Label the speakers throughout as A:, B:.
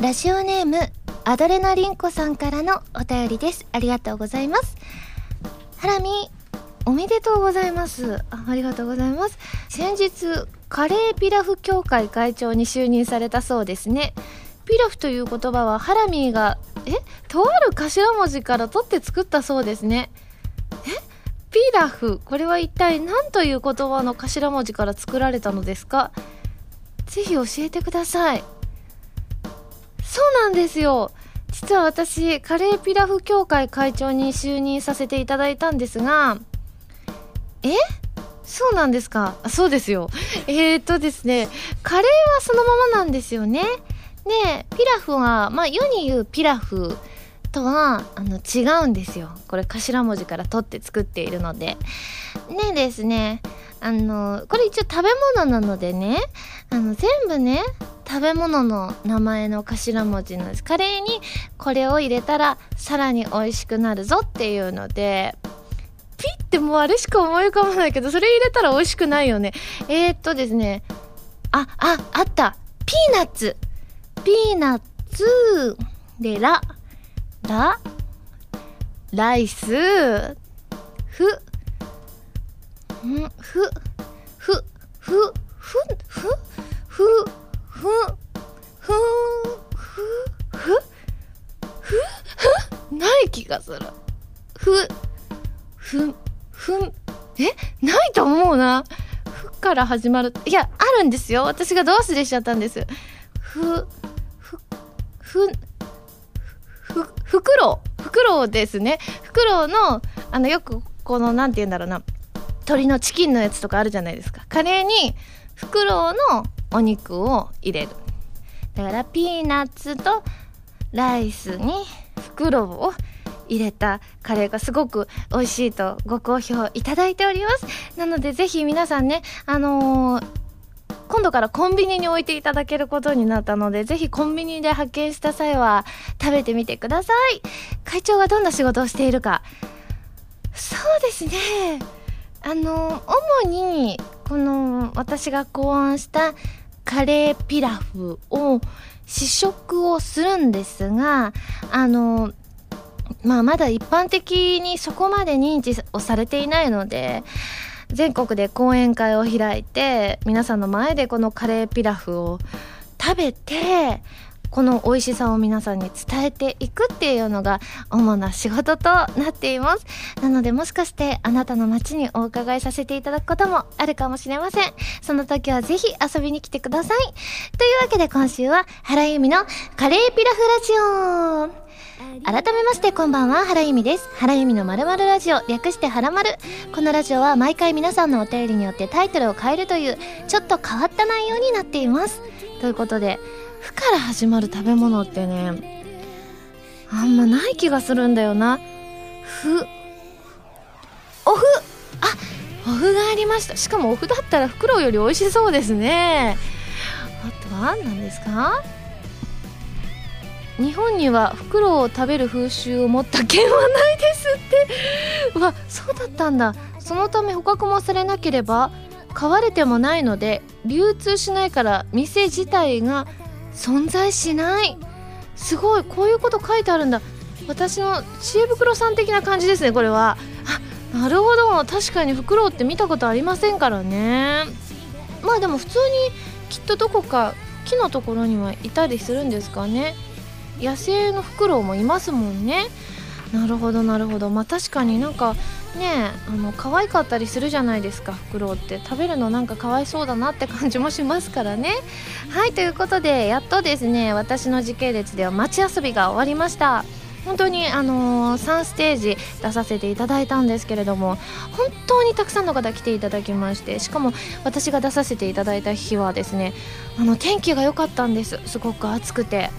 A: ラジオネームアドレナリンコさんからのお便りです。ありがとうございます。ハラミおめでとうございます。あありがとうございます。先日カレーピラフ協会会長に就任されたそうですね。ピラフという言葉はハラミーがえとある頭文字から取って作ったそうですね。えピラフこれは一体何という言葉の頭文字から作られたのですか？ぜひ教えてください。そうなんですよ。実は私カレーピラフ協会会長に就任させていただいたんですがえ？そうなんですか？そうですよ。えー、っとですねカレーはそのままなんですよね。でピラフはまあ世に言うピラフとはあの違うんですよ。これ頭文字から取って作っているので。ねですねあのこれ一応食べ物なのでねあの全部ね食べ物の名前の頭文字なんです。カレーにこれを入れたらさらに美味しくなるぞっていうのでピッてもうあれしか思い浮かばないけどそれ入れたら美味しくないよね。えー、っとですね。あああった。ピーナッツ。ピーナッツでララライス。ふんふふふふふふふふふふふない気がする。ふふふんえないと思うな。ふから始まる。いやあるんですよ。私がど忘れしちゃったんです。ふふふふフクロウフクロウですね。フクロウのあのよくこのなんて言うんだろうな。鶏のチキンのやつとかあるじゃないですかカレーにフクロウのお肉を入れるだからピーナッツとライスにフクロウを入れたカレーがすごく美味しいとご好評いただいておりますなのでぜひ皆さんねあのー今度からコンビニに置いていただけることになったので、ぜひコンビニで発見した際は食べてみてください。会長がどんな仕事をしているか。そうですね。あの、主に、この私が考案したカレーピラフを試食をするんですが、あの、まあまだ一般的にそこまで認知をされていないので、全国で講演会を開いて皆さんの前でこのカレーピラフを食べてこの美味しさを皆さんに伝えていくっていうのが主な仕事となっています。なのでもしかしてあなたの街にお伺いさせていただくこともあるかもしれません。その時はぜひ遊びに来てください。というわけで今週は原由美のカレーピラフラジオ。改めましてこんばんは原由美です。原由美のまるまるラジオ略してはらまるこのラジオは毎回皆さんのお便りによってタイトルを変えるというちょっと変わった内容になっています。ということで「ふ」から始まる食べ物ってねあんまない気がするんだよな「ふ」おふ。あおふがありました。しかもおふだったらフクロウより美味しそうですね。あとは何ですか？日本にはフクロウを食べる風習を持った県はないですって。うわそうだったんだ。そのため捕獲もされなければ飼われてもないので流通しないから店自体が存在しない。すごいこういうこと書いてあるんだ。私の知恵袋さん的な感じですねこれは。あなるほど。確かにフクロウって見たことありませんからね。まあでも普通にきっとどこか木のところにはいたりするんですかね。野生のフクロウもいますもんね。なるほどなるほど。まあ確かになんかねあの可愛かったりするじゃないですかフクロウって。食べるのなんかかわいそうだなって感じもしますからね。はいということでやっとですね私の時系列では街遊びが終わりました。本当にあのー、3ステージ出させていただいたんですけれども本当にたくさんの方来ていただきましてしかも私が出させていただいた日はですねあの天気が良かったんです。すごく暑くて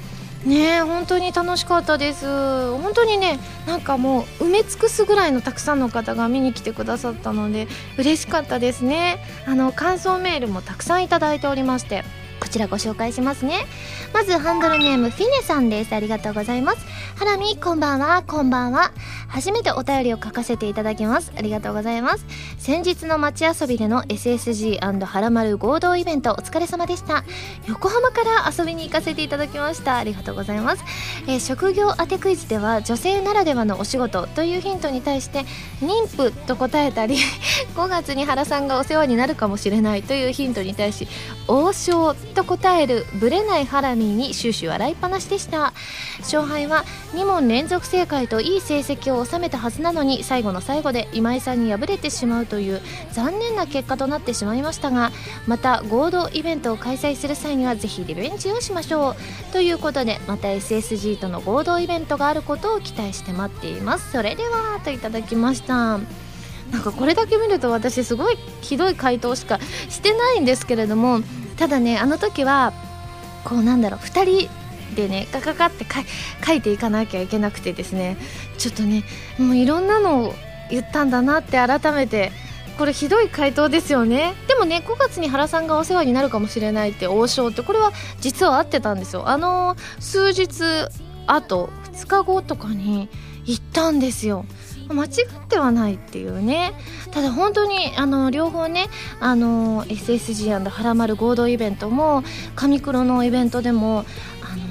A: ね本当に楽しかったです。本当にねなんかもう埋め尽くすぐらいのたくさんの方が見に来てくださったので嬉しかったですね。あの感想メールもたくさんいただいておりまして。ちらご紹介しますね。まずハンドルネームフィネさんです。ありがとうございます。ハラミこんばんは。こんばんは。初めてお便りを書かせていただきます。ありがとうございます。先日の街遊びでの SSG& はらまる合同イベントお疲れ様でした。横浜から遊びに行かせていただきました。ありがとうございます、えー、職業当てクイズでは女性ならではのお仕事というヒントに対して妊婦と答えたり 5月に原さんがお世話になるかもしれないというヒントに対し王将とと答えるブレないハラミーに終始笑いっぱなしでした。勝敗は2問連続正解といい成績を収めたはずなのに最後の最後で今井さんに敗れてしまうという残念な結果となってしまいましたがまた合同イベントを開催する際にはぜひリベンジをしましょう。ということでまた SSG との合同イベントがあることを期待して待っています。それではといただきました。なんかこれだけ見ると私すごいひどい回答しかしてないんですけれどもただねあの時はこうなんだろう2人でねガガガって書いていかなきゃいけなくてですね。ちょっとねもういろんなのを言ったんだなって改めてこれひどい回答ですよね。でもね5月に原さんがお世話になるかもしれないって王将ってこれは実は合ってたんですよ。あの数日あと2日後とかに行ったんですよ。間違ってはないっていうね。ただ本当にあの両方ねあの SSG& はらまる合同イベントも上黒のイベントでもあの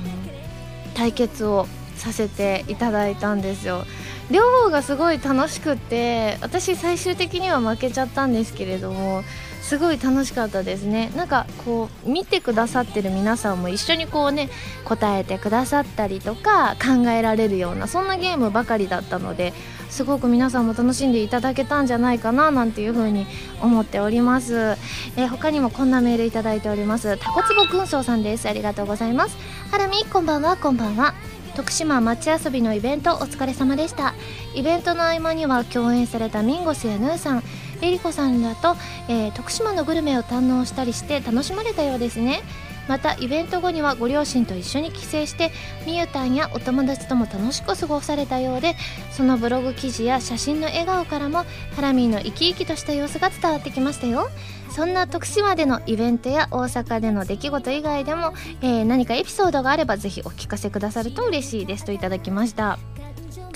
A: 対決をさせていただいたんですよ。両方がすごい楽しくて私最終的には負けちゃったんですけれどもすごい楽しかったですね。なんかこう見てくださってる皆さんも一緒にこうね答えてくださったりとか考えられるようなそんなゲームばかりだったのですごく皆さんも楽しんでいただけたんじゃないかななんていう風に思っております、えー、他にもこんなメールいただいております。タコツボ軍曹さんです。ありがとうございます。ハラミこんばんはこんばんは。徳島町遊びのイベントお疲れ様でした。イベントの合間には共演されたミンゴスやヌーさん。えりこさんだと、えー、徳島のグルメを堪能したりして楽しまれたようですね。またイベント後にはご両親と一緒に帰省してみゆたんやお友達とも楽しく過ごされたようでそのブログ記事や写真の笑顔からもハラミーの生き生きとした様子が伝わってきましたよ。そんな徳島でのイベントや大阪での出来事以外でも、えー、何かエピソードがあればぜひお聞かせくださると嬉しいですといただきました。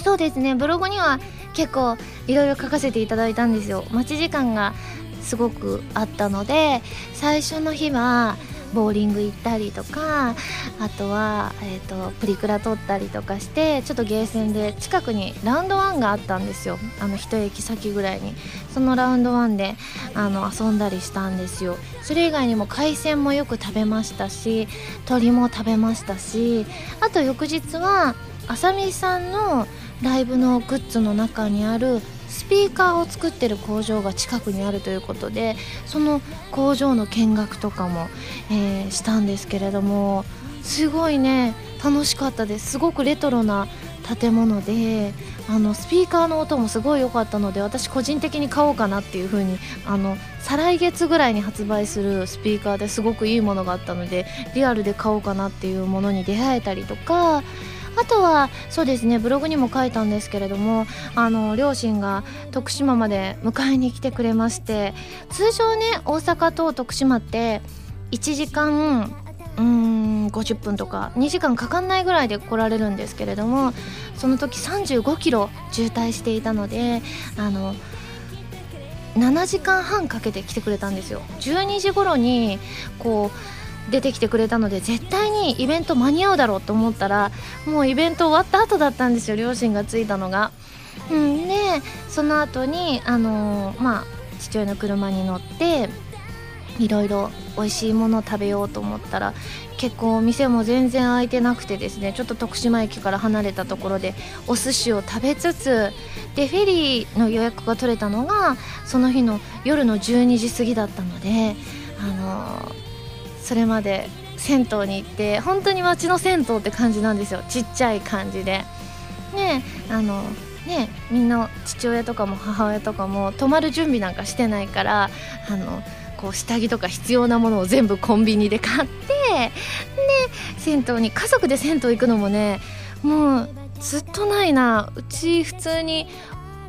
A: そうですねブログには結構いろいろ書かせていただいたんですよ。待ち時間がすごくあったので最初の日はボーリング行ったりとかあとは、えーと、プリクラ撮ったりとかしてちょっとゲーセンで近くにラウンドワンがあったんですよ。あの一駅先ぐらいに。そのラウンドワンであの遊んだりしたんですよ。それ以外にも海鮮もよく食べましたし鳥も食べましたしあと翌日はあさみさんのライブのグッズの中にあるスピーカーを作ってる工場が近くにあるということでその工場の見学とかも、えー、したんですけれどもすごいね楽しかったです。すごくレトロな建物であのスピーカーの音もすごい良かったので私個人的に買おうかなっていう風にあの再来月ぐらいに発売するスピーカーですごくいいものがあったのでリアルで買おうかなっていうものに出会えたりとかあとはそうですねブログにも書いたんですけれどもあの両親が徳島まで迎えに来てくれまして通常ね大阪と徳島って1時間うん50分とか2時間かかんないぐらいで来られるんですけれどもその時35キロ渋滞していたのであの7時間半かけて来てくれたんですよ。12時頃にこう出てきてくれたので絶対にイベント間に合うだろうと思ったらもうイベント終わった後だったんですよ両親が着いたのが。うん、でその後にあのー、まあ父親の車に乗っていろいろ美味しいものを食べようと思ったら結構お店も全然開いてなくてですねちょっと徳島駅から離れたところでお寿司を食べつつでフェリーの予約が取れたのがその日の夜の12時過ぎだったのであのーそれまで銭湯に行って本当に街の銭湯って感じなんですよ。ちっちゃい感じで。ねあのねみんな父親とかも母親とかも泊まる準備なんかしてないからあのこう下着とか必要なものを全部コンビニで買ってで銭湯に家族で銭湯行くのもねもうずっとないな。うち普通に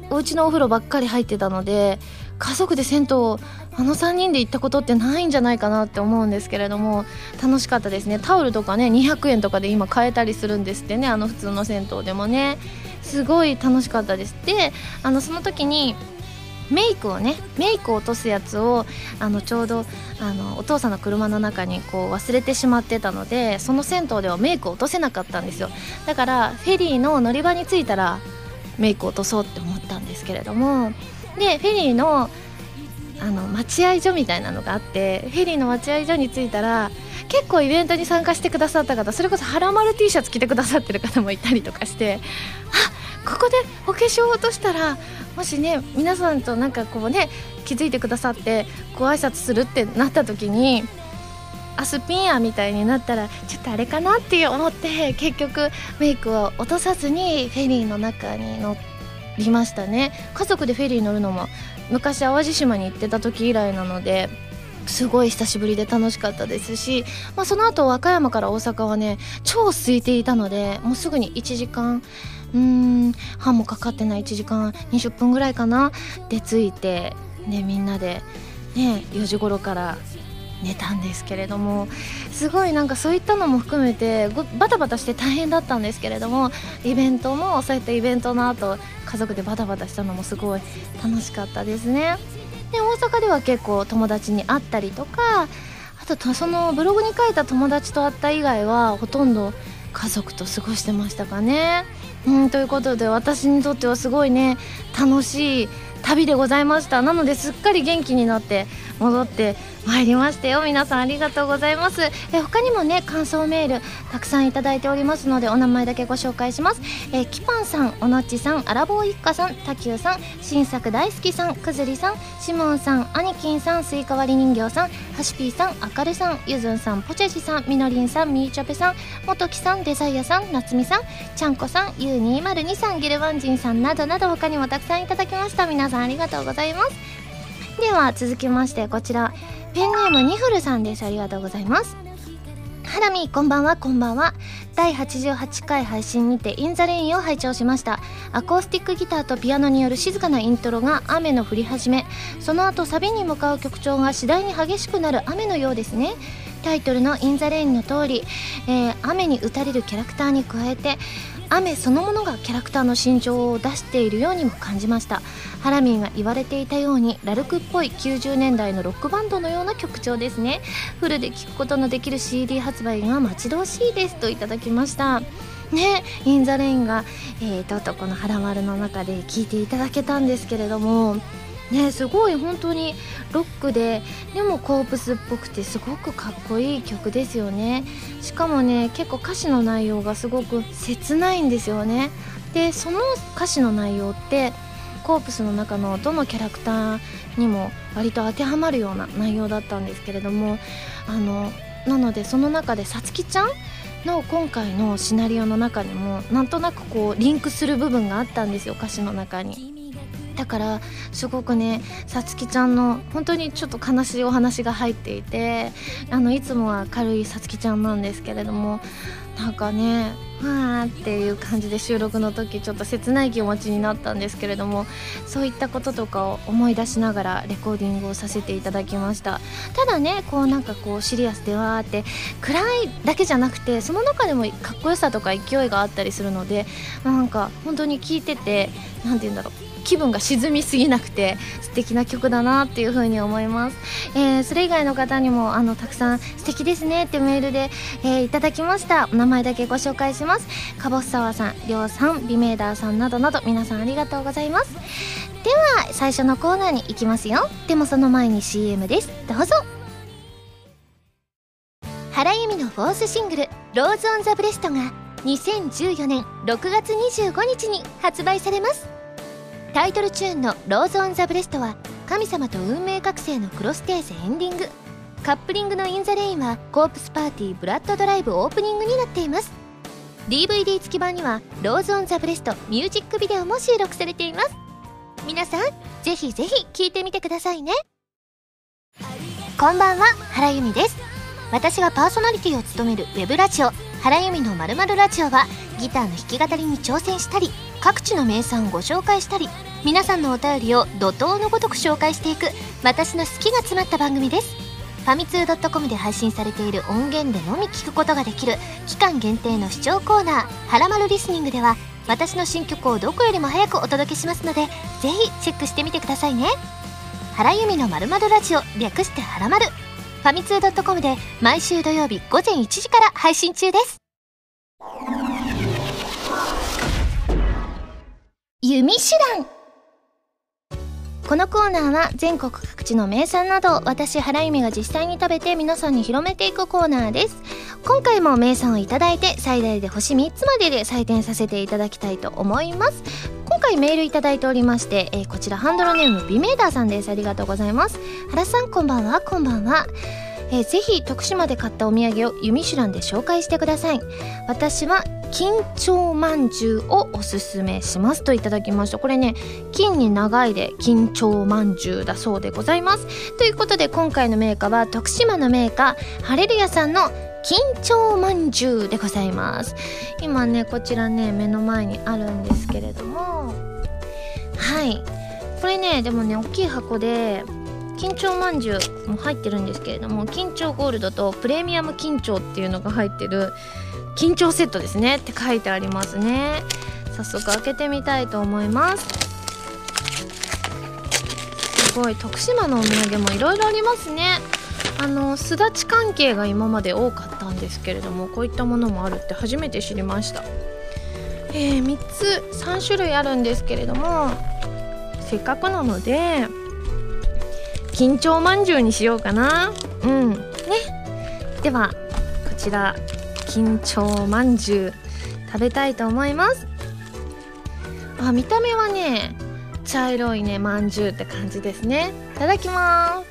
A: お家のお風呂ばっかり入ってたので家族で銭湯あの3人で行ったことってないんじゃないかなって思うんですけれども楽しかったですね。タオルとかね200円とかで今買えたりするんですってね。あの普通の銭湯でもね。すごい楽しかったです。であのその時にメイクをねメイクを落とすやつをあのちょうどあのお父さんの車の中にこう忘れてしまってたのでその銭湯ではメイクを落とせなかったんですよ。だからフェリーの乗り場に着いたらメイクを落とそうって思ったんですけれども。でフェリーのあの待合所みたいなのがあってフェリーの待合所に着いたら結構イベントに参加してくださった方それこそはらまる T シャツ着てくださってる方もいたりとかしてあここでお化粧を落としたらもしね皆さんとなんかこうね気づいてくださってご挨拶するってなった時にアスピンアみたいになったらちょっとあれかなって思って結局メイクを落とさずにフェリーの中に乗りましたね。家族でフェリー乗るのも昔淡路島に行ってた時以来なのですごい久しぶりで楽しかったですし、まあ、その後和歌山から大阪はね超空いていたのでもうすぐに1時間うーん半もかかってない1時間20分ぐらいかなで着いて、ね、みんなで、ね、4時頃から寝たんですけれどもすごいなんかそういったのも含めてバタバタして大変だったんですけれどもイベントもそういったイベントの後家族でバタバタしたのもすごい楽しかったですねで大阪では結構友達に会ったりとかあとそのブログに書いた友達と会った以外はほとんど家族と過ごしてましたかね。うんということで私にとってはすごいね楽しい旅でございましたなのですっかり元気になって戻って参りましたよ。皆さんありがとうございます。え他にもね感想メールたくさんいただいておりますのでお名前だけご紹介します。えキパンさんおのっちさんあらぼう一家さんたきゅうさん新作大好きさんくずりさんしもんさんあにきんさんスイカ割り人形さんはしぴーさんあかるさんゆずんさんぽちゃじさんみのりんさんみーちょぺさんもときさんデザイアさんなつみさんちゃんこさんゆう202さんギルバンジンさんなどなど他にもたくさんいただきました。皆さんありがとうございます。では続きましてこちらペンネームニフルさんです。ありがとうございます。ハラミこんばんはこんばんは。第88回配信にてインザレインを拝聴しました。アコースティックギターとピアノによる静かなイントロが雨の降り始め。その後サビに向かう曲調が次第に激しくなる雨のようですね。タイトルの「インザレインの通り、えー、雨に打たれるキャラクターに加えて雨そのものがキャラクターの心情を出しているようにも感じました。ハラミンが言われていたようにラルクっぽい90年代のロックバンドのような曲調ですね。フルで聴くことのできる CD 発売が待ち遠しいですといただきました。ね、インザレインが、えー、とうとうこの「はらまる」の中で聴いていただけたんですけれどもねすごい本当にロックででもコープスっぽくてすごくかっこいい曲ですよねしかもね結構歌詞の内容がすごく切ないんですよねでその歌詞の内容ってコープスの中のどのキャラクターにも割と当てはまるような内容だったんですけれどもあのなのでその中でさつきちゃんの今回のシナリオの中にもなんとなくこうリンクする部分があったんですよ歌詞の中に。だからすごくねさつきちゃんの本当にちょっと悲しいお話が入っていてあのいつもは軽いさつきちゃんなんですけれどもなんかねわーっていう感じで収録の時ちょっと切ない気持ちになったんですけれどもそういったこととかを思い出しながらレコーディングをさせていただきました。ただねこうなんかこうシリアスでわーって暗いだけじゃなくてその中でもかっこよさとか勢いがあったりするのでなんか本当に聞いてて何て言うんだろう気分が沈みすぎなくて素敵な曲だなっていう風に思います、えー、それ以外の方にもあのたくさん素敵ですねってメールで、えー、いただきました。お名前だけご紹介します。かぼすさわさんりょうさんビメーダーさんなどなど皆さんありがとうございます。では最初のコーナーに行きますよ。でもその前に CM です。どうぞ。原由実の fourth シングル「Rose on the breast」が2014年6月25日に発売されます。タイトルチューンの「Rose on the breast」は神様と運命覚醒のクロステーゼエンディング。カップリングの「イン・ザ・レイン」はコープスパーティーブラッドドライブオープニングになっています。DVD 付き版には「Rose on the breast」ミュージックビデオも収録されています。皆さんぜひぜひ聴いてみてくださいね。こんばんは原由美です。私がパーソナリティを務めるウェブラジオ「原由美のまるラジオはギターの弾き語りに挑戦したり各地の名産をご紹介したり
B: 皆さんのお便りを怒涛のごとく紹介していく私の好きが詰まった番組です。ファミツー .com で配信されている音源でのみ聞くことができる期間限定の視聴コーナー「はらまるリスニング」では私の新曲をどこよりも早くお届けしますのでぜひチェックしてみてくださいね原由美のまるまるラジオ略してはらまるファミツー .com で毎週土曜日午前1時から配信中です
A: 弓手段このコーナーは全国各地の名産など私原由美が実際に食べて皆さんに広めていくコーナーです。今回も名産をいただいて最大で星3つまでで採点させていただきたいと思います。今回メールいただいておりまして、えー、こちらハンドルネームビメーダーさんです。ありがとうございます。原さんこんばんは。こんばんは。えー、ぜひ徳島で買ったお土産を弓手段で紹介してください。私は緊張まんじゅうをおすすめしますといただきました。これね金に長いで緊張まんじゅうだそうでございます。ということで今回のメーカーは徳島のメーカーハレルヤさんの緊張まんじゅうでございます。今ねこちらね目の前にあるんですけれども。はい。これねでもね大きい箱で緊張まんじゅうも入ってるんですけれども緊張ゴールドとプレミアム緊張っていうのが入ってる緊張セットですねって書いてありますね。早速開けてみたいと思います。すごい徳島のお土産もいろいろありますね。あのすだち関係が今まで多かったんですけれどもこういったものもあるって初めて知りました。えー、3つ3種類あるんですけれどもせっかくなので緊張まんじゅうにしようかな。うん。ね。ではこちら。緊張まんじゅう食べたいと思います。あ見た目はね茶色いねまんじゅうって感じですね。いただきま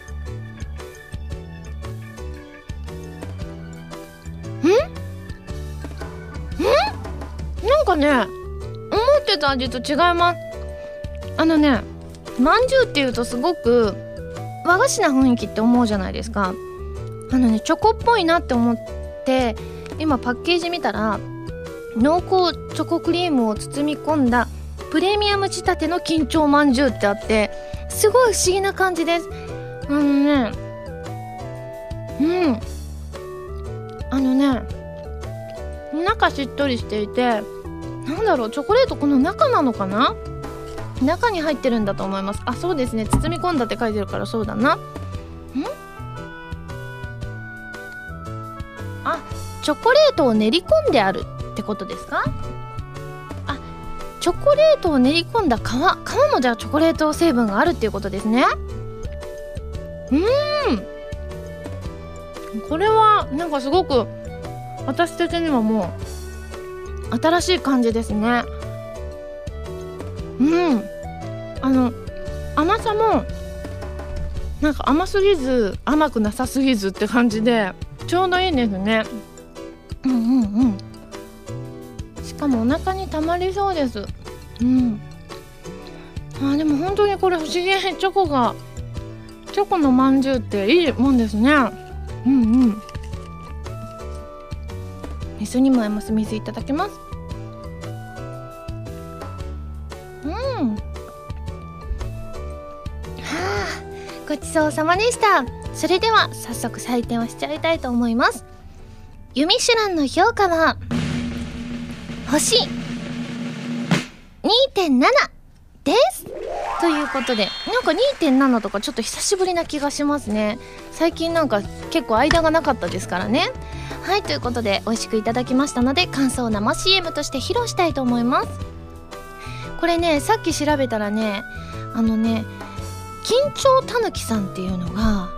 A: す。ん？ん？なんかね思ってた味と違います。あのねまんじゅうっていうとすごく和菓子な雰囲気って思うじゃないですか。あのねチョコっぽいなって思って今パッケージ見たら濃厚チョコクリームを包み込んだプレミアム仕立ての緊張まんじゅうってあってすごい不思議な感じです。あのねうん。あのね中しっとりしていてなんだろうチョコレートこの中なのかな？中に入ってるんだと思います。あそうですね。包み込んだって書いてるからそうだな。チョコレートを練り込んであるってことですか？あチョコレートを練り込んだ皮。皮もじゃあチョコレート成分があるっていうことですね。うん。これはなんかすごく私的にはもう新しい感じですね。うん。あの甘さもなんか甘すぎず甘くなさすぎずって感じでちょうどいいですね。うんうんうん。しかもお腹にたまりそうです。うん。あでも本当にこれ不思議。チョコがチョコのまんじゅうっていいもんですね。うんうん。水にも合います。水いただきます。うん。はあごちそうさまでした。それでは早速採点をしちゃいたいと思います。ユミシュランの評価は星2.7です。ということでなんか2.7とかちょっと久しぶりな気がしますね。最近なんか結構間がなかったですからね。はいということで美味しくいただきましたので感想を生 CM として披露したいと思います。これねさっき調べたらねあのね緊張たぬきさんっていうのが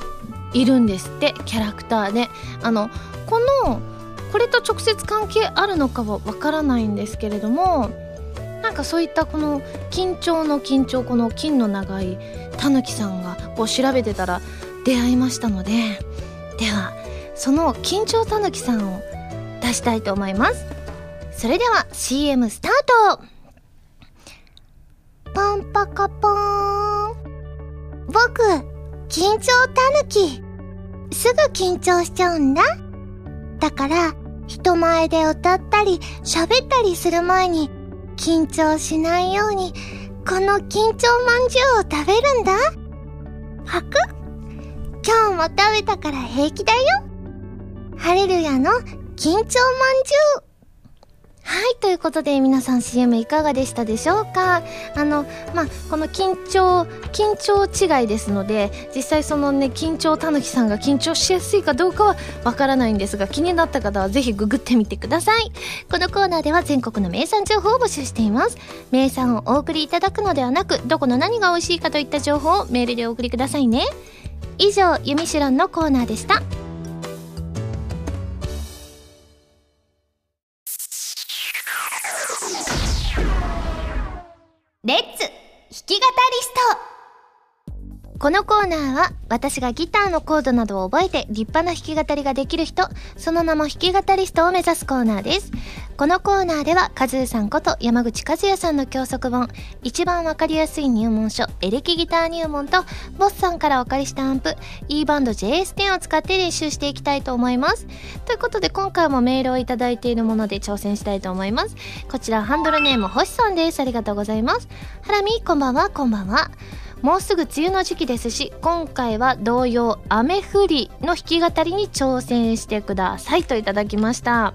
A: いるんですってキャラクターで。あのこのこれと直接関係あるのかはわからないんですけれどもなんかそういったこの緊張の緊張この金の長いたぬきさんがこう調べてたら出会いましたのでではその緊張たぬきさんを出したいと思いますそれでは CM スタートポンパカポーン僕、緊張たぬき。すぐ緊張しちゃうんだ。だから、人前で歌ったり喋ったりする前に緊張しないようにこの緊張まんじゅうを食べるんだ。はく？今日も食べたから平気だよ。ハレルヤの緊張まんじゅう。はい、ということで皆さん CM いかがでしたでしょうか？あの、まあ、この緊張、緊張違いですので、実際そのね、緊張たぬきさんが緊張しやすいかどうかはわからないんですが、気になった方はぜひググってみてください。このコーナーでは全国の名産情報を募集しています。名産をお送りいただくのではなく、どこの何が美味しいかといった情報をメールでお送りくださいね。以上、ゆみしろんのコーナーでした。このコーナーは私がギターのコードなどを覚えて立派な弾き語りができる人、その名も弾き語りストを目指すコーナーです。このコーナーでは、カズーさんこと山口和也さんの教則本、一番わかりやすい入門書、エレキギター入門と、ボスさんからお借りしたアンプ、E バンド JS10 を使って練習していきたいと思います。ということで、今回もメールをいただいているもので挑戦したいと思います。こちら、ハンドルネーム、星さんです。ありがとうございます。ハラミ、こんばんは、こんばんは。もうすぐ梅雨の時期ですし、今回は同様、雨降りの弾き語りに挑戦してくださいといただきました。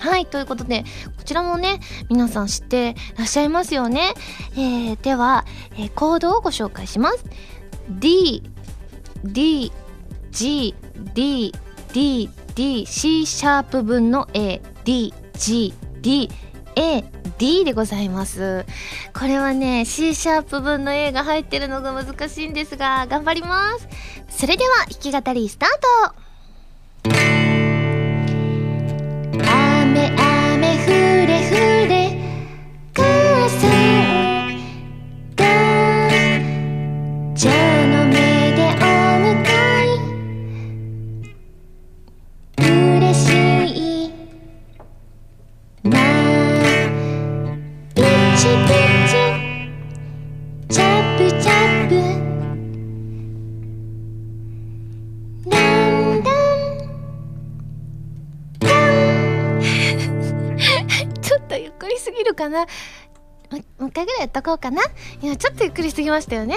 A: はい、ということで、こちらもね、皆さん知ってらっしゃいますよね。えー、では、えー、コードをご紹介します。D、D、G、D、D、D、C シャープ分の A、D、G、D、A、D でございます。これはね、C シャープ分の A が入ってるのが難しいんですが、頑張ります。それでは、弾き語りスタートなもう一回ぐらいやっとこうかな。いやちょっとゆっくりすぎましたよね。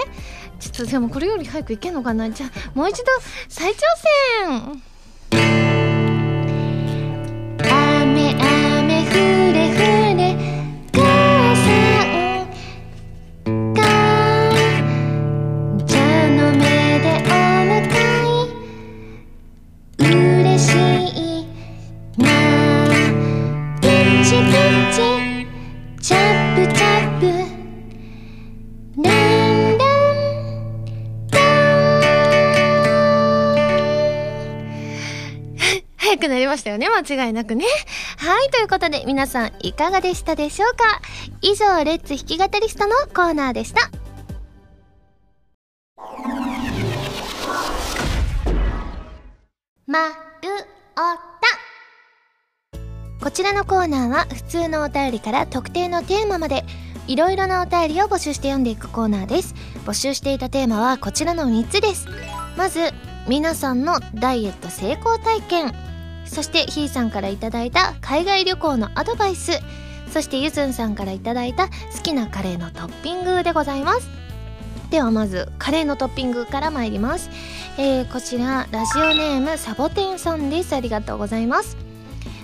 A: ちょっとでもこれより早くいけんのかな。じゃあもう一度再挑戦。したよね。間違いなくね。はい、ということで皆さんいかがでしたでしょうか？以上、レッツ弾き語りストのコーナーでした。まるおこちらのコーナーは普通のお便りから特定のテーマまでいろいろなお便りを募集して読んでいくコーナーです。募集していたテーマはこちらの3つです。まず皆さんのダイエット成功体験。そしてひーさんから頂いた海外旅行のアドバイス。そしてゆずんさんから頂いた好きなカレーのトッピングでございます。ではまずカレーのトッピングから参ります、えー、こちらラジオネームサボテンさんです。ありがとうございます。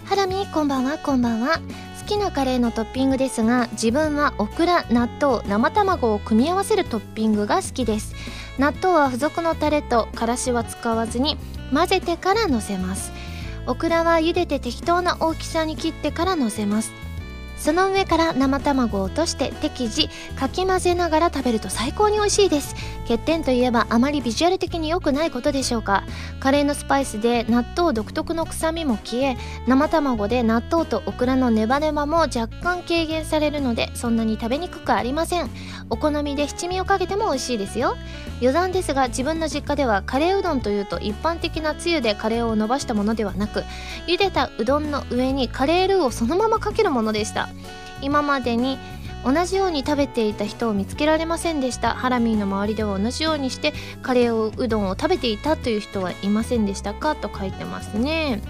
A: ハラミこんばんはこんばんは。好きなカレーのトッピングですが自分はオクラ納豆生卵を組み合わせるトッピングが好きです。納豆は付属のタレとからしは使わずに混ぜてからのせます。オクラは茹でて適当な大きさに切ってからのせます。その上から生卵を落として適時かき混ぜながら食べると最高に美味しいです。欠点といえばあまりビジュアル的に良くないことでしょうか。カレーのスパイスで納豆独特の臭みも消え生卵で納豆とオクラのネバネバも若干軽減されるのでそんなに食べにくくありません。お好みで七味をかけても美味しいですよ。余談ですが自分の実家ではカレーうどんというと一般的なつゆでカレーを伸ばしたものではなく茹でたうどんの上にカレールーをそのままかけるものでした。今までに同じように食べていた人を見つけられませんでした。ハラミーの周りでは同じようにしてカレーをうどんを食べていたという人はいませんでしたか？と書いてますね。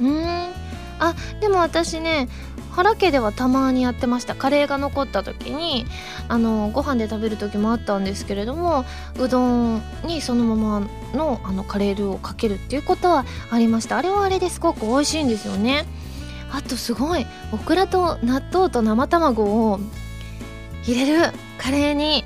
A: うん。あでも私ね原家ではたまにやってました。カレーが残った時にあのご飯で食べる時もあったんですけれどもうどんにそのままのあのカレールーをかけるっていうことはありました。あれはあれですごく美味しいんですよね。あとすごいオクラと納豆と生卵を入れるカレーに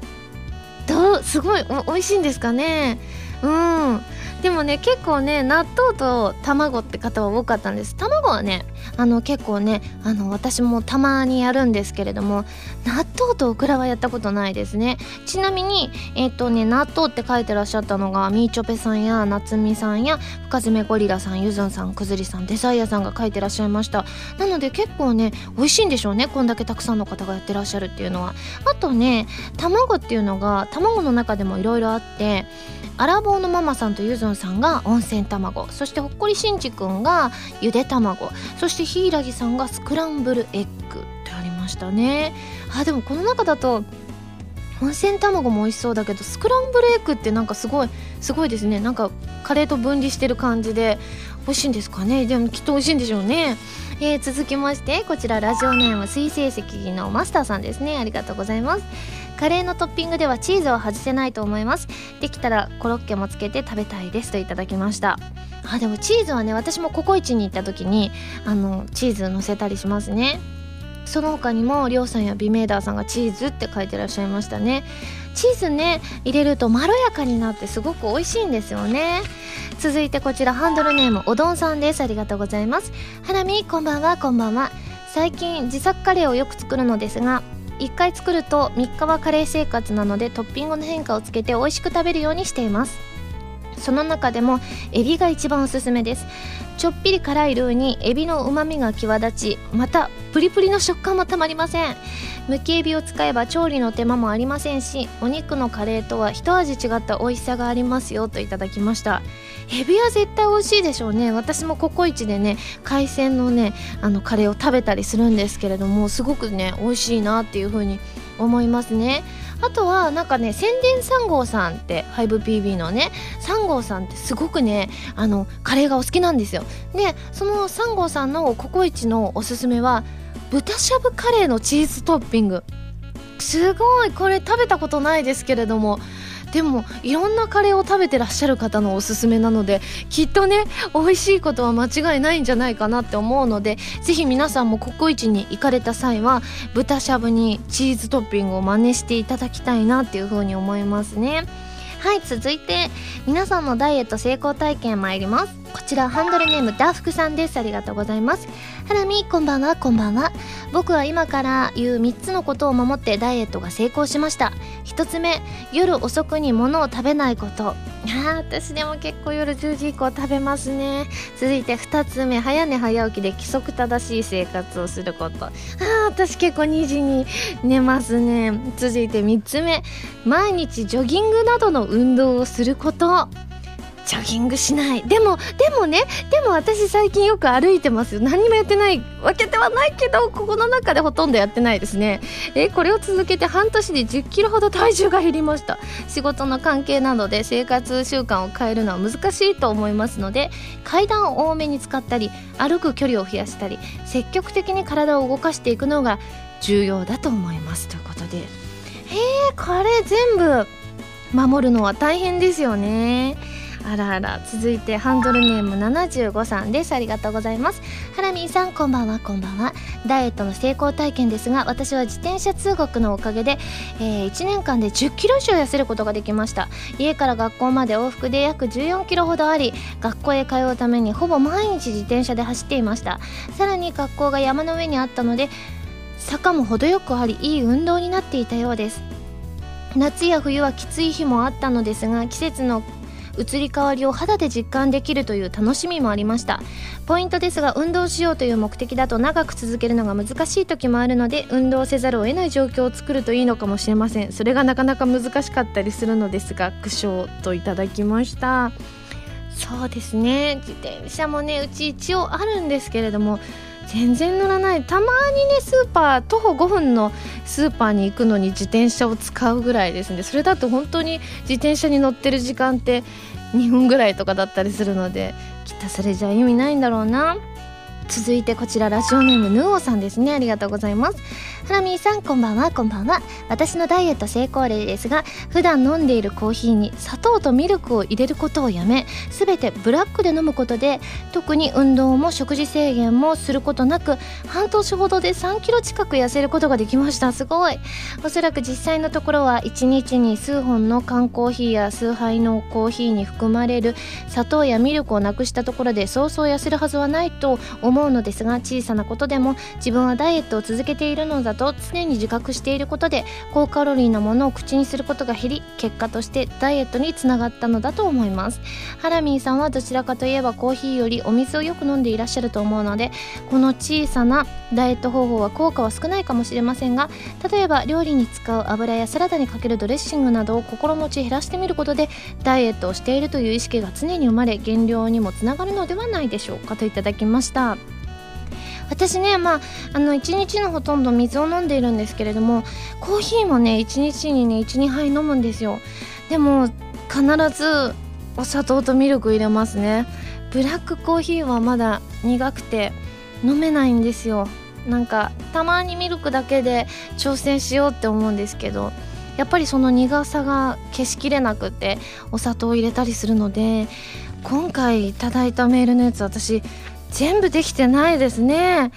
A: どうすごいお美味しいんですかね。うん。でもね結構ね納豆と卵って方は多かったんです。卵はねあの結構ねあの私もたまにやるんですけれども納豆とオクラはやったことないですね。ちなみにえっ、とね納豆って書いてらっしゃったのがみーちょぺさんやなつみさんや深爪ゴリラさんゆずんさんくずりさんデザイアさんが書いてらっしゃいました。なので結構ね美味しいんでしょうね。こんだけたくさんの方がやってらっしゃるっていうのは。あとね卵っていうのが卵の中でもいろいろあってアラボーのママさんとゆずんさんが温泉卵。そしてほっこりしんちくんがゆで卵。そしてひいらぎさんがスクランブルエッグってありましたね。あでもこの中だと温泉卵も美味しそうだけどスクランブルエッグってなんかすごいすごいですね。なんかカレーと分離してる感じで美味しいんですかね。でもきっと美味しいんでしょうね。えー、続きましてこちらラジオネーム水星石のマスターさんですね。ありがとうございます。カレーのトッピングではチーズを外せないと思います。できたらコロッケもつけて食べたいですといただきました。あでもチーズはね私もココイチに行った時にあのチーズ乗せたりしますね。その他にもりょうさんやビメーダーさんがチーズって書いてらっしゃいましたね。チーズね入れるとまろやかになってすごく美味しいんですよね。続いてこちらハンドルネームおどんさんです。ありがとうございます。ハラミこんばんはこんばんは。最近自作カレーをよく作るのですが1回作ると3日はカレー生活なのでトッピングの変化をつけて美味しく食べるようにしています。その中でもエビが一番おすすめです。ちょっぴり辛いルーにエビのうまみが際立ちまたプリプリの食感もたまりません。むきエビを使えば調理の手間もありませんしお肉のカレーとは一味違った美味しさがありますよといただきました。エビは絶対美味しいでしょうね。私もココイチでね海鮮のねあのカレーを食べたりするんですけれどもすごくね美味しいなっていう風に思いますね。あとはなんかね宣伝3号さんって 5PB のね3号さんってすごくねあのカレーがお好きなんですよ。でその3号さんのココイチのおすすめは豚しゃぶカレーのチーズトッピング。すごいこれ食べたことないですけれども。でもいろんなカレーを食べてらっしゃる方のおすすめなのできっとね美味しいことは間違いないんじゃないかなって思うのでぜひ皆さんもココイチに行かれた際は豚しゃぶにチーズトッピングを真似していただきたいなっていうふうに思いますね。はい続いて皆さんのダイエット成功体験参ります。こちらハンドルネームダーフクさんです。ありがとうございます。ハラミこんばんは。こんばんは。僕は今から言う3つのことを守ってダイエットが成功しました。1つ目夜遅くに物を食べないこと。あ私でも結構夜10時以降食べますね。続いて2つ目早寝早起きで規則正しい生活をすること。あ私結構2時に寝ますね。続いて3つ目毎日ジョギングなどの運動をすることジョギングしない。でもでもねでも私最近よく歩いてますよ。何もやってないわけではないけどここの中でほとんどやってないですね。えこれを続けて半年で1 0キロほど体重が減りました。仕事の関係などで生活習慣を変えるのは難しいと思いますので階段を多めに使ったり歩く距離を増やしたり積極的に体を動かしていくのが重要だと思います。ということで。へえこれ全部守るのは大変ですよね。あらあら続いてハンドルネーム75さんです。ありがとうございます。ハラミーさんこんばんはこんばんは。ダイエットの成功体験ですが私は自転車通学のおかげで、えー、1年間で1 0キロ以上痩せることができました。家から学校まで往復で約1 4キロほどあり学校へ通うためにほぼ毎日自転車で走っていました。さらに学校が山の上にあったので坂も程よくありいい運動になっていたようです。夏や冬はきつい日もあったのですが季節の移り変わりを肌で実感できるという楽しみもありました。ポイントですが運動しようという目的だと長く続けるのが難しい時もあるので運動せざるを得ない状況を作るといいのかもしれません。それがなかなか難しかったりするのですが苦笑といただきました。そうですね。自転車もねうち一応あるんですけれども全然乗らない。たまにねスーパー徒歩5分のスーパーに行くのに自転車を使うぐらいですね。それだと本当に自転車に乗ってる時間って2分ぐらいとかだったりするのできっとそれじゃ意味ないんだろうな。続いてこちらラジオネームヌオさんですね。ありがとうございます。ハラミーさんこんばんは。こんばんは。私のダイエット成功例ですが普段飲んでいるコーヒーに砂糖とミルクを入れることをやめ全てブラックで飲むことで特に運動も食事制限もすることなく半年ほどで3キロ近く痩せることができました。すごい。おそらく実際のところは1日に数本の缶コーヒーや数杯のコーヒーに含まれる砂糖やミルクをなくしたところでそうそう痩せるはずはないと思思うのですが小さなことでも自分はダイエットを続けているのだと常に自覚していることで高カロリーなものを口にすることが減り結果としてダイエットにつながったのだと思います。ハラミーさんはどちらかといえばコーヒーよりお水をよく飲んでいらっしゃると思うのでこの小さなダイエット方法は効果は少ないかもしれませんが例えば料理に使う油やサラダにかけるドレッシングなどを心持ち減らしてみることでダイエットをしているという意識が常に生まれ減量にもつながるのではないでしょうかといただきました。私ねまああの1日のほとんど水を飲んでいるんですけれどもコーヒーもね1日にね12杯飲むんですよ。でも必ずお砂糖とミルク入れますね。ブラックコーヒーはまだ苦くて飲めないんですよ。なんかたまにミルクだけで挑戦しようって思うんですけどやっぱりその苦さが消しきれなくてお砂糖を入れたりするので今回いただいたメールのやつ私全部できてないですね。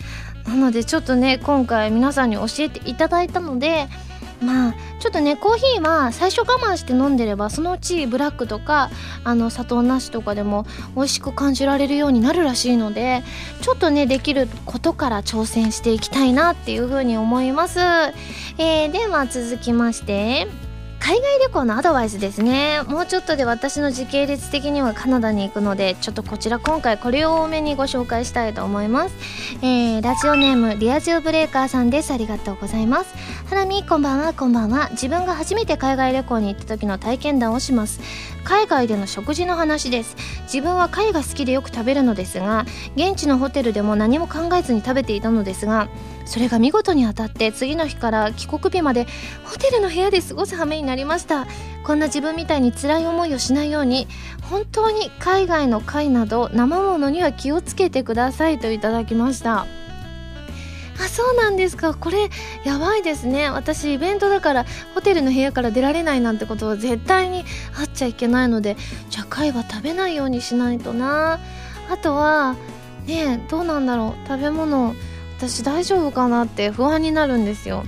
A: なのでちょっとね今回皆さんに教えていただいたのでまあちょっとねコーヒーは最初我慢して飲んでればそのうちブラックとかあの砂糖なしとかでも美味しく感じられるようになるらしいのでちょっとねできることから挑戦していきたいなっていうふうに思います、えー、では続きまして海外旅行のアドバイスですね。もうちょっとで私の時系列的にはカナダに行くのでちょっとこちら今回これを多めにご紹介したいと思います、えー、ラジオネームリアジオブレーカーさんです。ありがとうございます。ハラミこんばんはこんばんは。自分が初めて海外旅行に行った時の体験談をします。海外での食事の話です。自分は貝が好きでよく食べるのですが現地のホテルでも何も考えずに食べていたのですがそれが見事に当たって次の日から帰国日までホテルの部屋で過ごす羽目になりました。こんな自分みたいに辛い思いをしないように本当に海外の貝など生ものには気をつけてくださいといただきました。あそうなんですか。これやばいですね。私イベントだからホテルの部屋から出られないなんてことは絶対にあっちゃいけないのでじゃあ貝は食べないようにしないとな。あとはねどうなんだろう。食べ物私大丈夫かなって不安になるんですよ。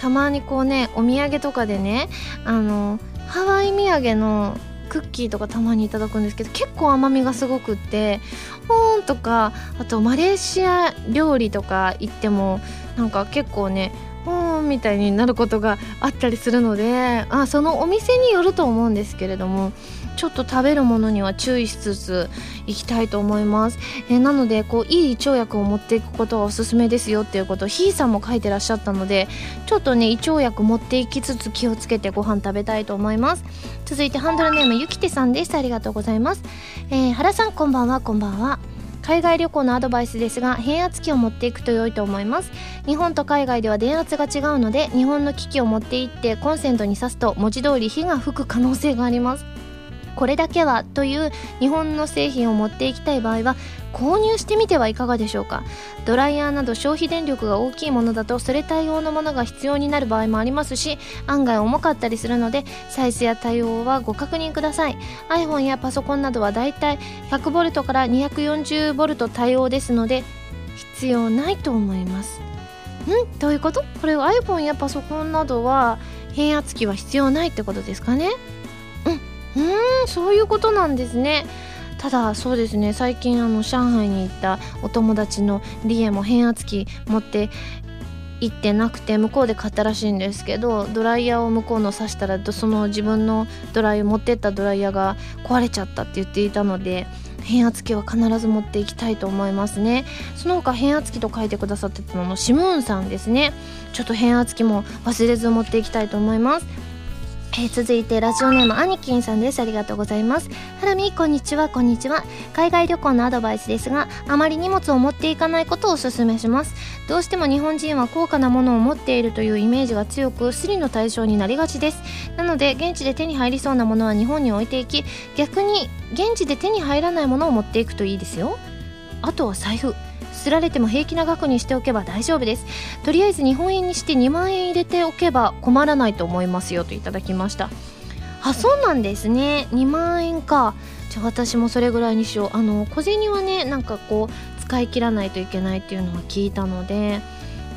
A: たまにこうねお土産とかでねあのハワイ土産のクッキーとかたまにいただくんですけど結構甘みがすごくってーんとかあとマレーシア料理とか行ってもなんか結構ねーんみたいになることがあったりするのであそのお店によると思うんですけれどもちょっと食べるものには注意しつついきたいと思います、えなのでこういい胃腸薬を持っていくことはおすすめですよっていうことをひーさんも書いてらっしゃったのでちょっとね胃腸薬持っていきつつ気をつけてご飯食べたいと思います。続いてハンドルネームゆきてさんです。ありがとうございます、えー、原さんこんばんはこんばんは。海外旅行のアドバイスですが変圧器を持っていくと良いと思います。日本と海外では電圧が違うので日本の機器を持って行ってコンセントに挿すと文字通り火が吹く可能性があります。これだけはという日本の製品を持っていきたい場合は購入してみてはいかがでしょうか。ドライヤーなど消費電力が大きいものだとそれ対応のものが必要になる場合もありますし案外重かったりするのでサイズや対応はご確認ください。iPhone やパソコンなどはだいたい 100V から 240V 対応ですので必要ないと思います。ん？どういうこと？これ iPhone やパソコンなどは変圧器は必要ないってことですかね？そういうことなんですね。ただそうですね最近あの上海に行ったお友達のリエも変圧器持って行ってなくて向こうで買ったらしいんですけどドライヤーを向こうの刺したらその自分のドライ持ってったドライヤーが壊れちゃったって言っていたので変圧器は必ず持っていきたいと思いますね。その他変圧器と書いてくださってたののシムーンさんですね。ちょっと変圧器も忘れず持っていきたいと思います。えー、続いてラジオネームアニキンさんです。ありがとうございます。ハラミこんにちはこんにちは。海外旅行のアドバイスですがあまり荷物を持っていかないことをお勧めします。どうしても日本人は高価なものを持っているというイメージが強くスリの対象になりがちです。なので現地で手に入りそうなものは日本に置いていき逆に現地で手に入らないものを持っていくといいですよ。あとは財布。すられても平気な額にしておけば大丈夫ですとりあえず日本円にして2万円入れておけば困らないと思いますよといただきましたあそうなんですね2万円かじゃあ私もそれぐらいにしようあの小銭はねなんかこう使い切らないといけないっていうのは聞いたので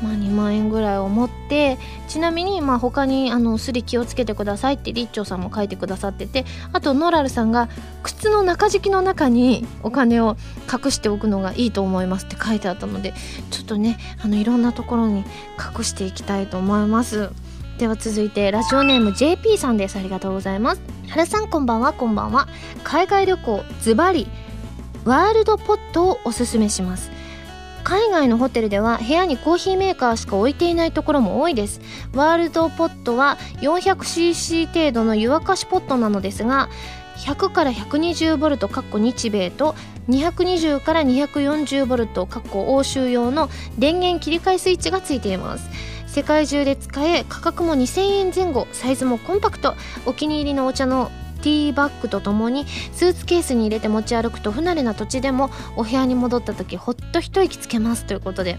A: まあ、2万円ぐらいを持ってちなみにまあ他にあのすり気をつけてくださいってリッチョさんも書いてくださっててあとノラルさんが靴の中敷きの中にお金を隠しておくのがいいと思いますって書いてあったのでちょっとねあのいろんなところに隠していきたいと思います。では続いてラジオネーム JP さんです。ありがとうございます。原さんこんばんは。こんばんは。海外旅行ズバリワールドポットをおすすめします。海外のホテルでは部屋にコーヒーメーカーしか置いていないところも多いです。ワールドポットは 400cc 程度の湯沸かしポットなのですが100から 120V かっこ日米と220から 240V かっこ欧州用の電源切り替えスイッチがついています。世界中で使え価格も2000円前後サイズもコンパクト。お気に入りのお茶のティーバッグとともにスーツケースに入れて持ち歩くと不慣れな土地でもお部屋に戻った時ほっと一息つけますということで。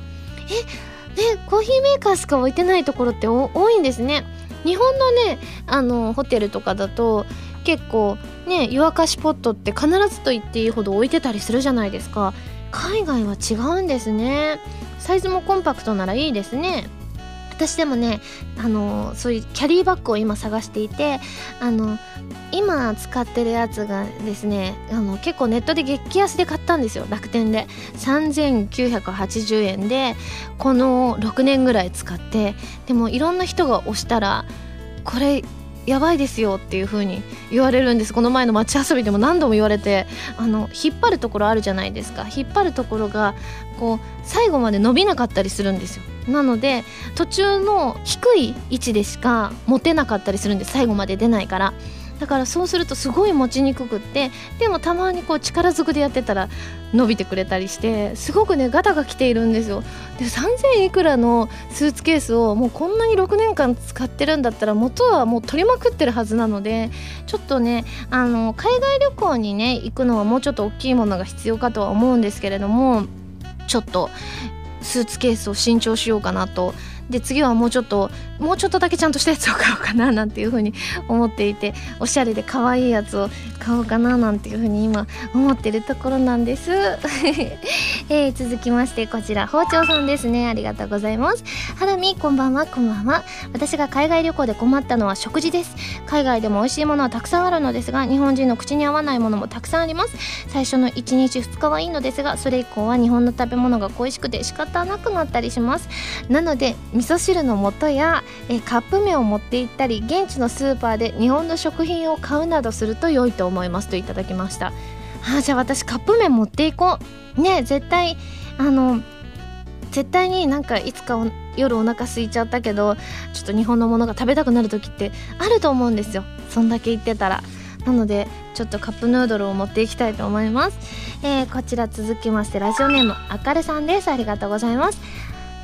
A: えねコーヒーメーカーしか置いてないところって多いんですね。日本のねあのホテルとかだと結構ね湯沸かしポットって必ずと言っていいほど置いてたりするじゃないですか。海外は違うんですね。サイズもコンパクトならいいですね。私でもねあのそういうキャリーバッグを今探していてあの今使ってるやつがですねあの結構ネットで激安で買ったんですよ。楽天で。3980円でこの6年ぐらい使ってでもいろんな人が押したらこれやばいですよっていう風に言われるんです。この前の街遊びでも何度も言われてあの引っ張るところあるじゃないですか。引っ張るところがこう最後まで伸びなかったりするんですよ。なので途中の低い位置でしか持てなかったりするんです。最後まで出ないから。だからそうするとすごい持ちにくくってでもたまにこう力ずくでやってたら伸びてくれたりしてすごくねガタが来ているんですよ。で3000いくらのスーツケースをもうこんなに6年間使ってるんだったら元はもう取りまくってるはずなのでちょっとねあの海外旅行にね行くのはもうちょっと大きいものが必要かとは思うんですけれどもちょっとスーツケースを新調しようかなとで次はもうちょっともうちょっとだけちゃんとしたやつを買おうかななんていうふうに思っていておしゃれで可愛いやつを買おうかななんていうふうに今思ってるところなんです、えー、続きましてこちら包丁さんです。ねありがとうございます。ハラミこんばんはこんばんは。私が海外旅行で困ったのは食事です。海外でも美味しいものはたくさんあるのですが日本人の口に合わないものもたくさんあります。最初の1日2日はいいのですがそれ以降は日本の食べ物が恋しくて仕方なくなったりします。なので味噌汁の素やえカップ麺を持って行ったり現地のスーパーで日本の食品を買うなどすると良いと思いますといただきました。あじゃあ私カップ麺持っていこう。ね絶対あの絶対になんかいつか夜お腹空いちゃったけどちょっと日本のものが食べたくなる時ってあると思うんですよ。そんだけ言ってたら。なのでちょっとカップヌードルを持っていきたいと思います、えー、こちら続きましてラジオネームあかるさんです。ありがとうございます。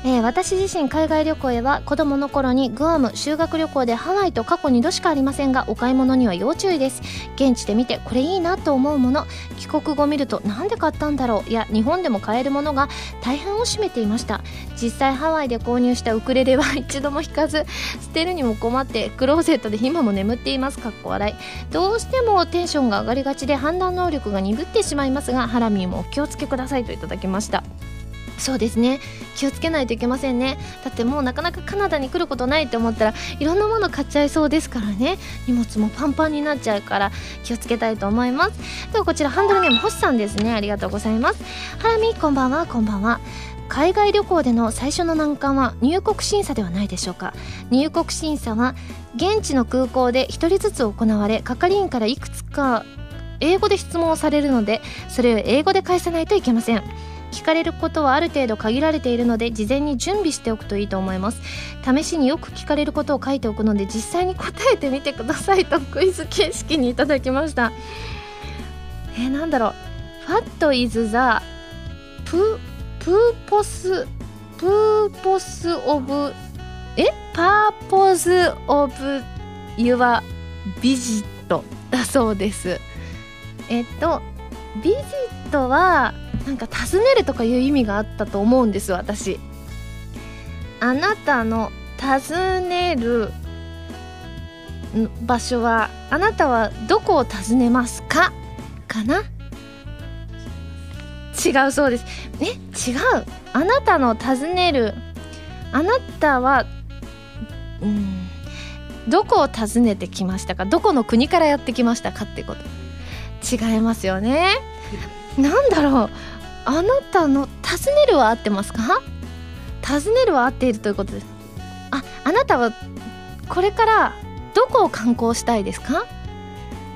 A: えー、私自身海外旅行へは子供の頃にグアム修学旅行でハワイと過去2度しかありませんがお買い物には要注意です。現地で見てこれいいなと思うもの。帰国後見るとなんで買ったんだろう。いや日本でも買えるものが大半を占めていました。実際ハワイで購入したウクレレは一度も弾かず捨てるにも困ってクローゼットで今も眠っています。かっこ笑い。どうしてもテンションが上がりがちで判断能力が鈍ってしまいますがハラミーもお気をつけくださいといただきました。そうですね。気をつけないといけませんね。だってもうなかなかカナダに来ることないって思ったらいろんなもの買っちゃいそうですからね。荷物もパンパンになっちゃうから気をつけたいと思います。ではこちらハンドルネーム星さんですね。ありがとうございます。ハラミこんばんは。こんばんは。海外旅行での最初の難関は入国審査ではないでしょうか。入国審査は現地の空港で1人ずつ行われ係員からいくつか英語で質問をされるのでそれを英語で返さないといけません。聞かれることはある程度限られているので事前に準備しておくといいと思います。試しによく聞かれることを書いておくので実際に答えてみてくださいとクイズ形式にいただきました。えー、なんだろう。What is the ププーポスプーポスオブえ？パーポズオブユアビジットだそうです。えっとビジットはなんか尋ねるとかいう意味があったと思うんです私。あなたの尋ねる場所はあなたはどこを訪ねますか？かな？違うそうです。え？違う？あなたの尋ねるあなたはうんどこを訪ねてきましたか？どこの国からやってきましたかってこと。違いますよね。なんだろう。あなたの尋ねるは合ってますか？尋ねるは合っているということです。ああなたはこれからどこを観光したいですか？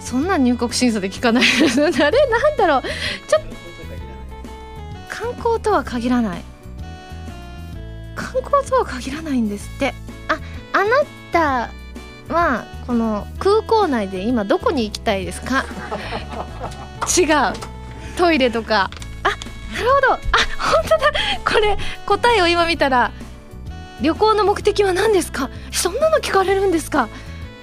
A: そんな入国審査で聞かない。あれなんだろう。ちょっと観光とは限らない。観光とは限らないんですって。ああなたはこの空港内で今どこに行きたいですか？違う。トイレとか。るほど。あ本当だ。これ答えを今見たら旅行の目的は何ですか？そんなの聞かれるんですか？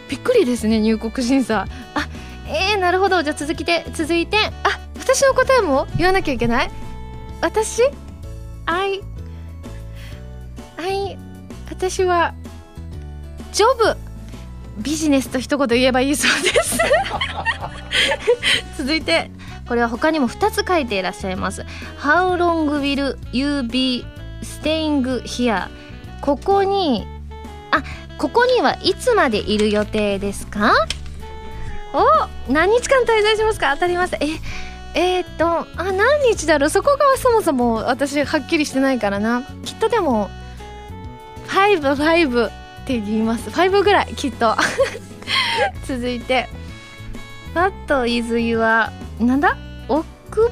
A: びっくりですね入国審査。あえー、なるほど。じゃあ続きで続いて。あ私の答えも言わなきゃいけない？私？I I 私はジョブ。ビジネスと一言言えばいいそうです。続いて。これは他にも2つ書いていらっしゃいます。How long will you be staying here? ここにあここにはいつまでいる予定ですか？お何日間滞在しますか？当たりましたええー、っとあ何日だろう？そこがそもそも私はっきりしてないからな。きっとでも55って言います。5ぐらいきっと。続いて。What is your なんだ？オク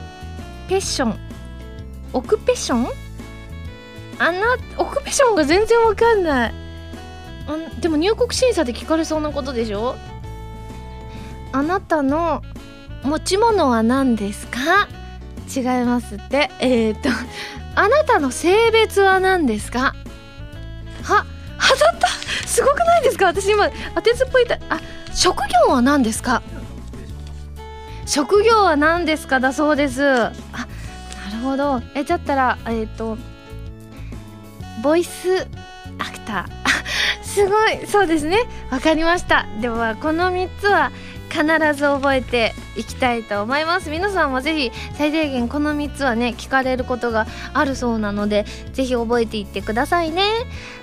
A: ペッション。オクペッション？あなオクペッションが全然わかんない。あでも入国審査で聞かれそうなことでしょ？あなたの持ち物は何ですか？違いますって。えっ、ー、とあなたの性別は何ですか？は当たった。すごくないですか？私今当てずっぽいた。あ職業は何ですか？職業は何ですかだそうです。あなるほど。えだったらえっ、ー、とボイスアクター。すごい。そうですね。わかりました。ではこの3つは必ず覚えていきたいと思います。皆さんもぜひ最低限この3つはね聞かれることがあるそうなのでぜひ覚えていってくださいね。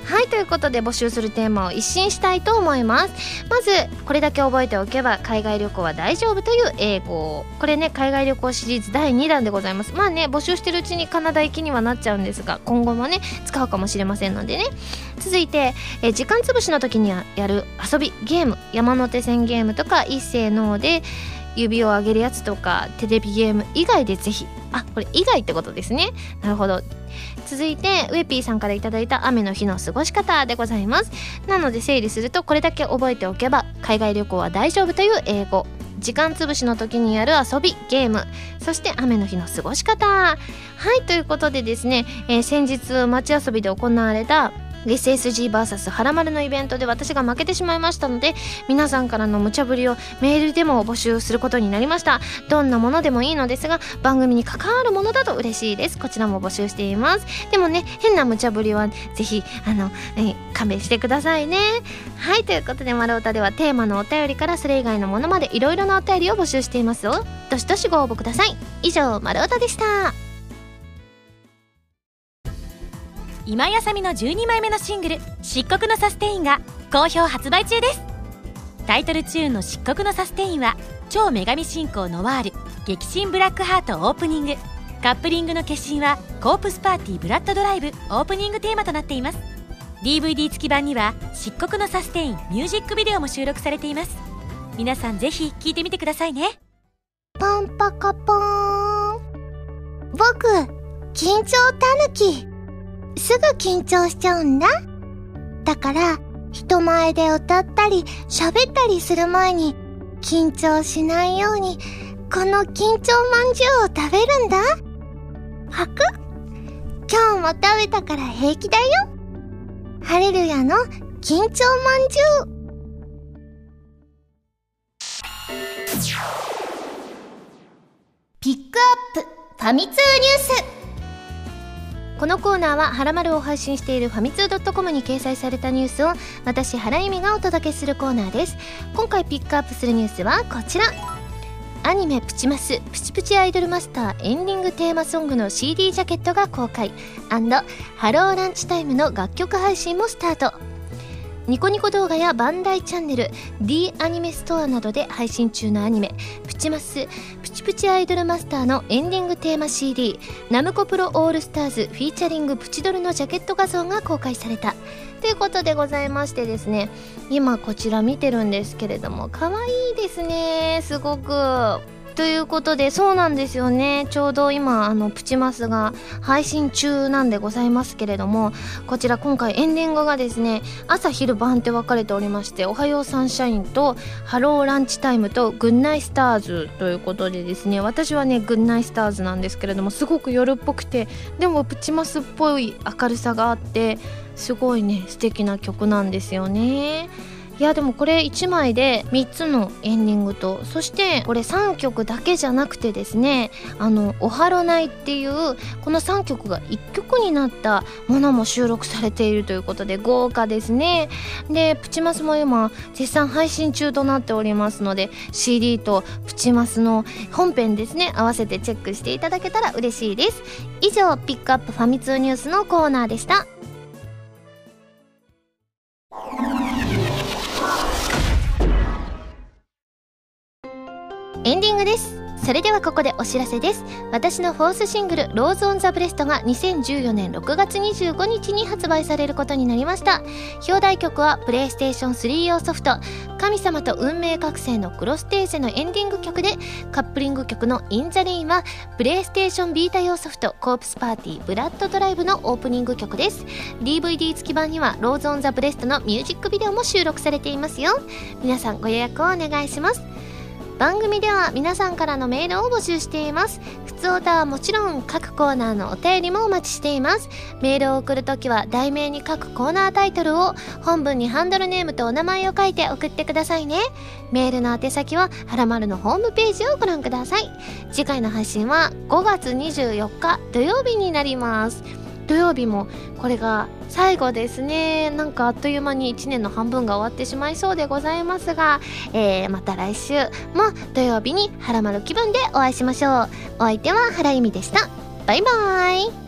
A: はいということで募集するテーマを一新したいと思います。まずこれだけ覚えておけば海外旅行は大丈夫という英語。これね海外旅行シリーズ第2弾でございます。まあね募集してるうちにカナダ行きにはなっちゃうんですが今後もね使うかもしれませんのでね。続いてえ時間つぶしの時にやる遊びゲーム。山手線ゲームとか一斉ので指を上げるやつとかテレビゲーム以外でぜひ。あこれ以外ってことですね。なるほど。続いてウェピーさんから頂いた雨の日の過ごし方でございます。なので整理するとこれだけ覚えておけば海外旅行は大丈夫という英語。時間つぶしの時にやる遊びゲーム。そして雨の日の過ごし方。はいということでですね、えー、先日街遊びで行われた SSGVS はらまるのイベントで私が負けてしまいましたので皆さんからの無茶ぶりをメールでも募集することになりました。どんなものでもいいのですが番組に関わるものだと嬉しいです。こちらも募集しています。でもね変な無茶ぶりはぜひあの、え勘弁してくださいね。はいということで「丸太ではテーマのお便りからそれ以外のものまでいろいろなお便りを募集していますよ。どしどしご応募ください。以上丸太でした。
C: 今やさみの12枚目のシングル「漆黒のサステイン」が好評発売中です。タイトルチューンの「漆黒のサステイン」は超女神進行ノワール激震ブラックハートオープニング。カップリングの決心はコープスパーティーブラッドドライブオープニングテーマとなっています。DVD 付き版には漆黒のサステインミュージックビデオも収録されています。皆さんぜひ聴いてみてくださいね。
B: ポンポコポーン。僕緊張たぬき。すぐ緊張しちゃうんだ。だから、人前で歌ったり喋ったりする前に緊張しないようにこの緊張まんじゅうを食べるんだ。はく？今日も食べたから平気だよ。ハレルヤの緊張まんじゅう。ピックアップ
A: ファミ通ニュースこのコーナーは「はらまる」を配信しているファミツー .com に掲載されたニュースを私原由美がお届けするコーナーです。今回ピックアップするニュースはこちら。アニメ「プチマスプチプチアイドルマスター」エンディングテーマソングの CD ジャケットが公開。ハローランチタイムの楽曲配信もスタート。ニコニコ動画やバンダイチャンネル D アニメストアなどで配信中のアニメ「プチマスプチプチアイドルマスター」のエンディングテーマ CD「ナムコプロオールスターズフィーチャリングプチドル」のジャケット画像が公開された。ということでございましてですね今こちら見てるんですけれども可愛いですねすごく。ということでそうなんですよねちょうど今あのプチマスが配信中なんでございますけれどもこちら今回エンディングがですね朝昼晩って分かれておりまして「おはようサンシャイン」と「ハローランチタイム」と「グッナイスターズ」ということでですね私はねグッナイスターズなんですけれどもすごく夜っぽくてでもプチマスっぽい明るさがあってすごいね素敵な曲なんですよね。いやでもこれ1枚で3つのエンディングとそしてこれ3曲だけじゃなくてですねあの「おはろない」っていうこの3曲が1曲になったものも収録されているということで豪華ですね。でプチマスも今絶賛配信中となっておりますので CD とプチマスの本編ですね合わせてチェックしていただけたら嬉しいです。以上ピックアップファミ通ニュースのコーナーでした。エンディングです。それではここでお知らせです。私の fourth シングル「Rose on the breast」が2014年6月25日に発売されることになりました。表題曲はプレイステーション3用ソフト「神様と運命覚醒」のクロステーゼのエンディング曲でカップリング曲の「イン・ザ・レイン」はプレイステーションビータ用ソフト「コープスパーティーブラッドドライブ」のオープニング曲です。DVD 付き版には「Rose on the breast」のミュージックビデオも収録されていますよ。皆さんご予約をお願いします。番組では皆さんからのメールを募集しています。普通歌はもちろん各コーナーのお便りもお待ちしています。メールを送るときは題名に各コーナータイトルを本文にハンドルネームとお名前を書いて送ってくださいね。メールの宛先ははらまるのホームページをご覧ください。次回の配信は5月24日土曜日になります。土曜日もこれが最後ですね。なんかあっという間に1年の半分が終わってしまいそうでございますが、えー、また来週も土曜日にハラマル気分でお会いしましょう。お相手は原由実でした。バイバーイ。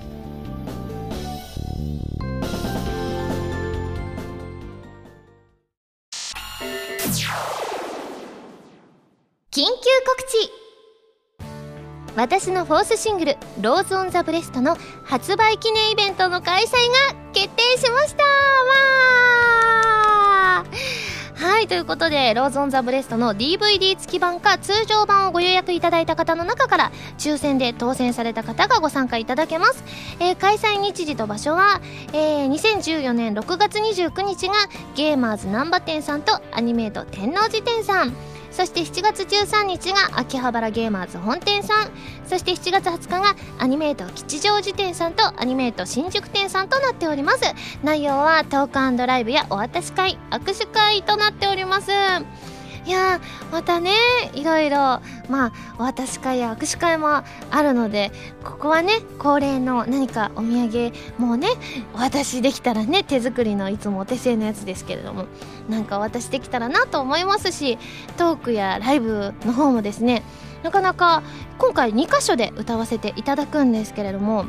A: 緊急告知。私の fourth シングル「Rose on the breast」の発売記念イベントの開催が決定しました。わはいということで「ローズ・オン・ザ・ブレスト」の DVD 付き版か通常版をご予約いただいた方の中から抽選で当選された方がご参加いただけます、えー、開催日時と場所は、えー、2014年6月29日がゲーマーズ難波店さんとアニメート天王寺店さん。そして7月13日が秋葉原ゲーマーズ本店さん。そして7月20日がアニメート吉祥寺店さんとアニメート新宿店さんとなっております。内容はトークライブやお渡し会握手会となっております。いやまたねいろいろまあお渡し会や握手会もあるのでここはね恒例の何かお土産もうねお渡しできたらね手作りのいつもお手製のやつですけれどもなんかお渡しできたらなと思いますしトークやライブの方もですねなかなか今回2箇所で歌わせていただくんですけれども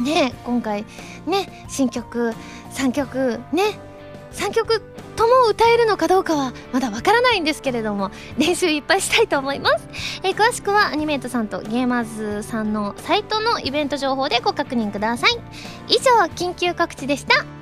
A: ね今回ね新曲3曲ね3曲とも歌えるのかどうかはまだわからないんですけれども練習いっぱいしたいと思います、えー、詳しくはアニメートさんとゲーマーズさんのサイトのイベント情報でご確認ください。以上緊急告知でした。